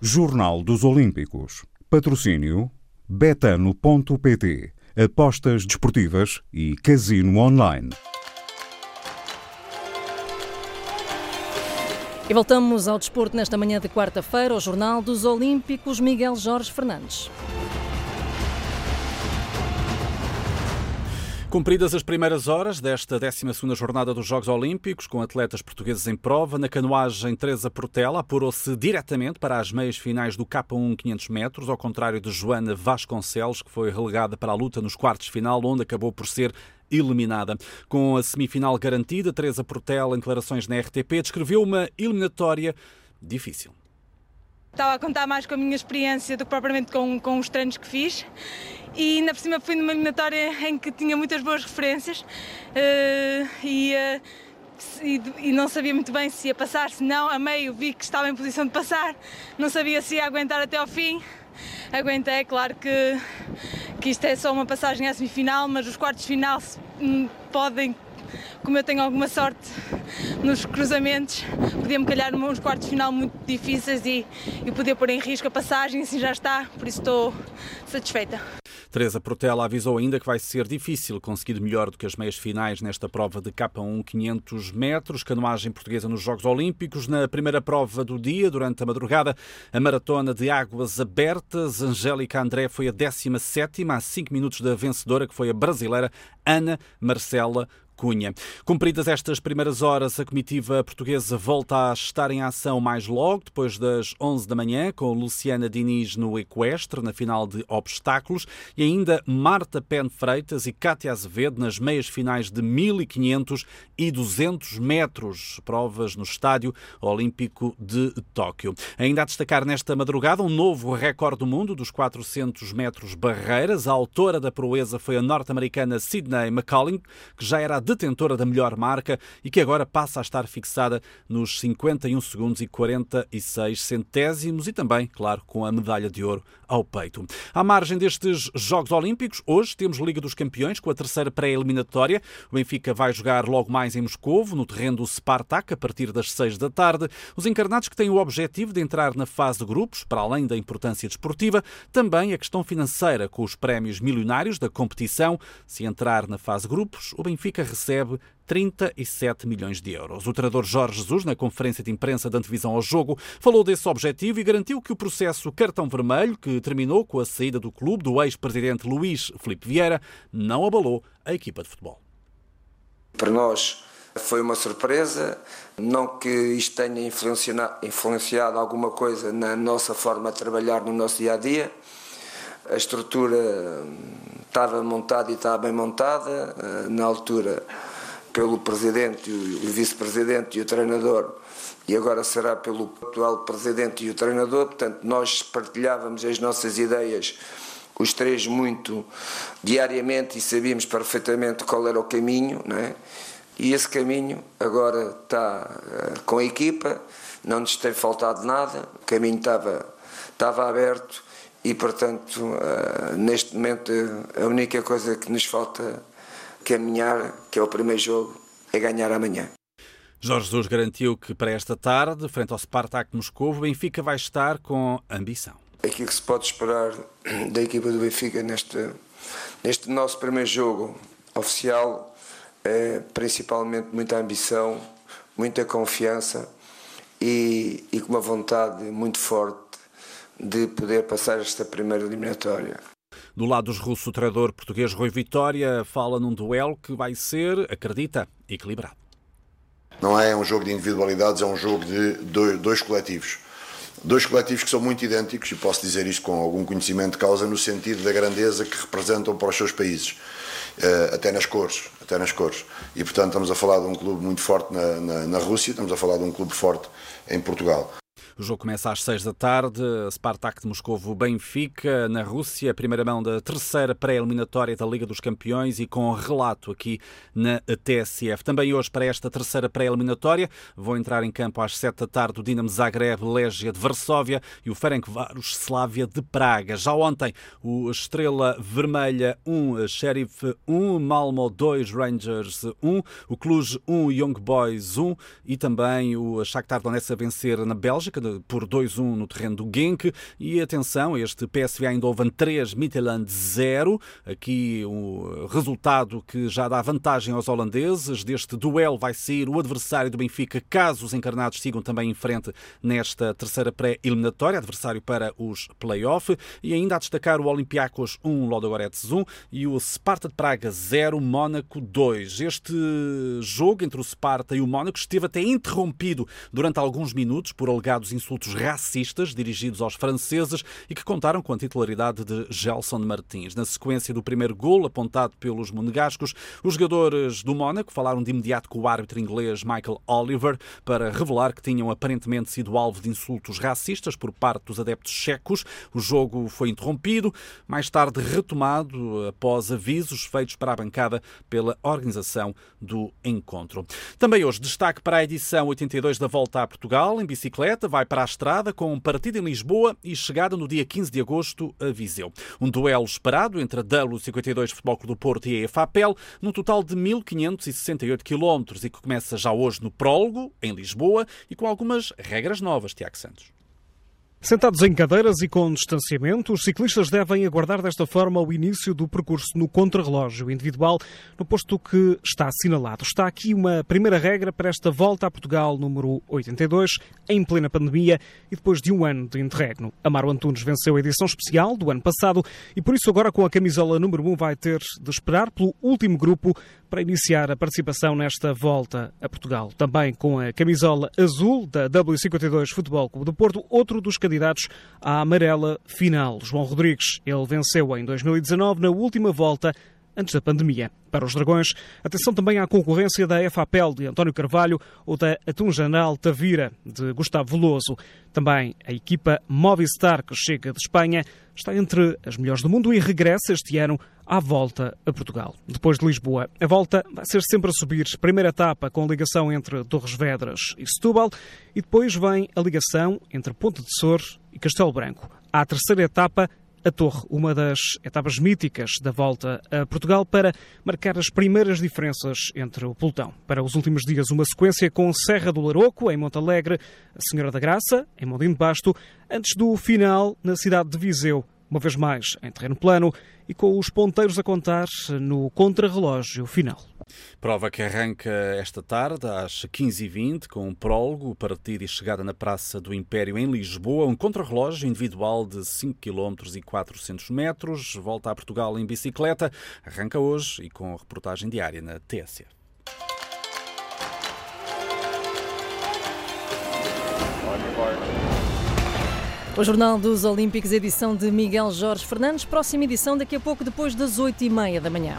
Jornal dos Olímpicos. Patrocínio betano.pt. Apostas desportivas e casino online. E voltamos ao desporto nesta manhã de quarta-feira, ao Jornal dos Olímpicos, Miguel Jorge Fernandes. Cumpridas as primeiras horas desta 12 Jornada dos Jogos Olímpicos, com atletas portugueses em prova, na canoagem Teresa Portela apurou-se diretamente para as meias finais do K1 500 metros, ao contrário de Joana Vasconcelos, que foi relegada para a luta nos quartos final, onde acabou por ser eliminada. Com a semifinal garantida, Teresa Portela, em declarações na RTP, descreveu uma eliminatória difícil. Estava a contar mais com a minha experiência do que propriamente com, com os treinos que fiz e ainda por cima fui numa eliminatória em que tinha muitas boas referências uh, e, uh, e, e, não sabia muito bem se ia passar, se não, a meio vi que estava em posição de passar, não sabia se ia aguentar até ao fim. Aguentei, claro que, que isto é só uma passagem à semifinal, mas os quartos de final hum, podem como eu tenho alguma sorte nos cruzamentos, podia-me calhar nos quartos de final muito difíceis e, e poder pôr em risco a passagem, assim já está, por isso estou satisfeita. Teresa Portela avisou ainda que vai ser difícil conseguir melhor do que as meias finais nesta prova de K1 500 metros, canoagem portuguesa nos Jogos Olímpicos. Na primeira prova do dia, durante a madrugada, a maratona de águas abertas, Angélica André foi a 17 a 5 minutos da vencedora, que foi a brasileira Ana Marcela Cunha. Cumpridas estas primeiras horas, a comitiva portuguesa volta a estar em ação mais logo, depois das 11 da manhã, com Luciana Diniz no equestre, na final de obstáculos, e ainda Marta Pen Freitas e Cátia Azevedo nas meias finais de 1500 e 200 metros, provas no Estádio Olímpico de Tóquio. Ainda a destacar nesta madrugada um novo recorde do mundo dos 400 metros barreiras. A autora da proeza foi a norte-americana Sidney McCollin, que já era a detentora da melhor marca e que agora passa a estar fixada nos 51 segundos e 46 centésimos e também, claro, com a medalha de ouro ao peito. À margem destes Jogos Olímpicos, hoje temos Liga dos Campeões com a terceira pré-eliminatória. O Benfica vai jogar logo mais em Moscovo, no terreno do Spartak, a partir das 6 da tarde. Os encarnados que têm o objetivo de entrar na fase de grupos, para além da importância desportiva, também a questão financeira, com os prémios milionários da competição. Se entrar na fase de grupos, o Benfica recebe 37 milhões de euros. O treinador Jorge Jesus, na conferência de imprensa da antevisão ao jogo, falou desse objetivo e garantiu que o processo cartão vermelho, que terminou com a saída do clube do ex-presidente Luís Felipe Vieira, não abalou a equipa de futebol. Para nós foi uma surpresa, não que isto tenha influenciado alguma coisa na nossa forma de trabalhar no nosso dia a dia. A estrutura estava montada e estava bem montada. Eh, na altura, pelo presidente, o vice-presidente e o treinador, e agora será pelo atual presidente e o treinador. Portanto, nós partilhávamos as nossas ideias, os três, muito diariamente e sabíamos perfeitamente qual era o caminho, não é? E esse caminho agora está uh, com a equipa, não nos tem faltado nada, o caminho estava, estava aberto e, portanto, uh, neste momento a única coisa que nos falta caminhar, que é o primeiro jogo, é ganhar amanhã. Jorge Jesus garantiu que para esta tarde, frente ao Spartak Moscou, o Benfica vai estar com ambição. Aquilo que se pode esperar da equipa do Benfica neste, neste nosso primeiro jogo oficial é principalmente muita ambição, muita confiança e, e com uma vontade muito forte de poder passar esta primeira eliminatória. Do lado dos russos, o treinador português Rui Vitória fala num duelo que vai ser, acredita, equilibrado. Não é um jogo de individualidades, é um jogo de dois, dois coletivos. Dois coletivos que são muito idênticos, e posso dizer isto com algum conhecimento de causa, no sentido da grandeza que representam para os seus países, eh, até nas cores. Até nas cores. E, portanto, estamos a falar de um clube muito forte na, na, na Rússia, estamos a falar de um clube forte em Portugal. O jogo começa às seis da tarde. Spartak de Moscovo Benfica, na Rússia, primeira mão da terceira pré-eliminatória da Liga dos Campeões e com relato aqui na TSF. Também hoje, para esta terceira pré-eliminatória, vão entrar em campo às sete da tarde o Dinamo Zagreb, Legia de Varsóvia e o Ferencváros Slavia de Praga. Já ontem, o Estrela Vermelha 1, Sheriff 1, Malmo 2, Rangers 1, o Cluj 1, Young Boys 1 e também o Shakhtar Donetsk a vencer na Bélgica por 2-1 no terreno do Genk. E atenção, este PSV Eindhoven 3, Midtjylland 0. Aqui o resultado que já dá vantagem aos holandeses. Deste duelo vai sair o adversário do Benfica, caso os encarnados sigam também em frente nesta terceira pré-eliminatória, adversário para os play-off. E ainda a destacar o Olympiacos 1, Lodogorets 1 e o Sparta de Praga 0, Mónaco 2. Este jogo entre o Sparta e o Mónaco esteve até interrompido durante alguns minutos por alegados insultos racistas dirigidos aos franceses e que contaram com a titularidade de Gelson Martins. Na sequência do primeiro gol apontado pelos monegascos, os jogadores do Mónaco falaram de imediato com o árbitro inglês Michael Oliver para revelar que tinham aparentemente sido alvo de insultos racistas por parte dos adeptos checos. O jogo foi interrompido, mais tarde retomado após avisos feitos para a bancada pela organização do encontro. Também hoje destaque para a edição 82 da Volta a Portugal em bicicleta, vai para a estrada com partida em Lisboa e chegada no dia 15 de agosto a Viseu. Um duelo esperado entre a W52 Futebol Clube do Porto e a EFAPEL, num total de 1568 km e que começa já hoje no prólogo, em Lisboa, e com algumas regras novas, Tiago Santos. Sentados em cadeiras e com distanciamento, os ciclistas devem aguardar desta forma o início do percurso no contrarrelógio individual, no posto que está assinalado. Está aqui uma primeira regra para esta volta a Portugal número 82, em plena pandemia e depois de um ano de interregno. Amaro Antunes venceu a edição especial do ano passado e por isso agora com a camisola número 1 vai ter de esperar pelo último grupo para iniciar a participação nesta volta a Portugal. Também com a camisola azul da W52 Futebol Clube do Porto, outro dos candidatos à amarela final. João Rodrigues, ele venceu em 2019 na última volta antes da pandemia. Para os Dragões, atenção também à concorrência da FAPEL de António Carvalho ou da Atunjanal Tavira de Gustavo Veloso. Também a equipa Movistar, que chega de Espanha, está entre as melhores do mundo e regressa este ano à volta a Portugal. Depois de Lisboa, a volta vai ser sempre a subir. Primeira etapa com a ligação entre Torres Vedras e Setúbal e depois vem a ligação entre Ponte de Sor e Castelo Branco. À terceira etapa, a Torre, uma das etapas míticas da volta a Portugal, para marcar as primeiras diferenças entre o pelotão. Para os últimos dias, uma sequência com Serra do Laroco, em Montalegre, a Senhora da Graça, em Mondinho de Basto, antes do final na cidade de Viseu, uma vez mais em terreno plano e com os ponteiros a contar no contrarrelógio final. Prova que arranca esta tarde às 15h20 com um prólogo, partida e chegada na Praça do Império em Lisboa, um contrarrelógio individual de 5 km e 400 metros, volta a Portugal em bicicleta, arranca hoje e com reportagem diária na TSF. O Jornal dos Olímpicos, edição de Miguel Jorge Fernandes. Próxima edição daqui a pouco, depois das 8h30 da manhã.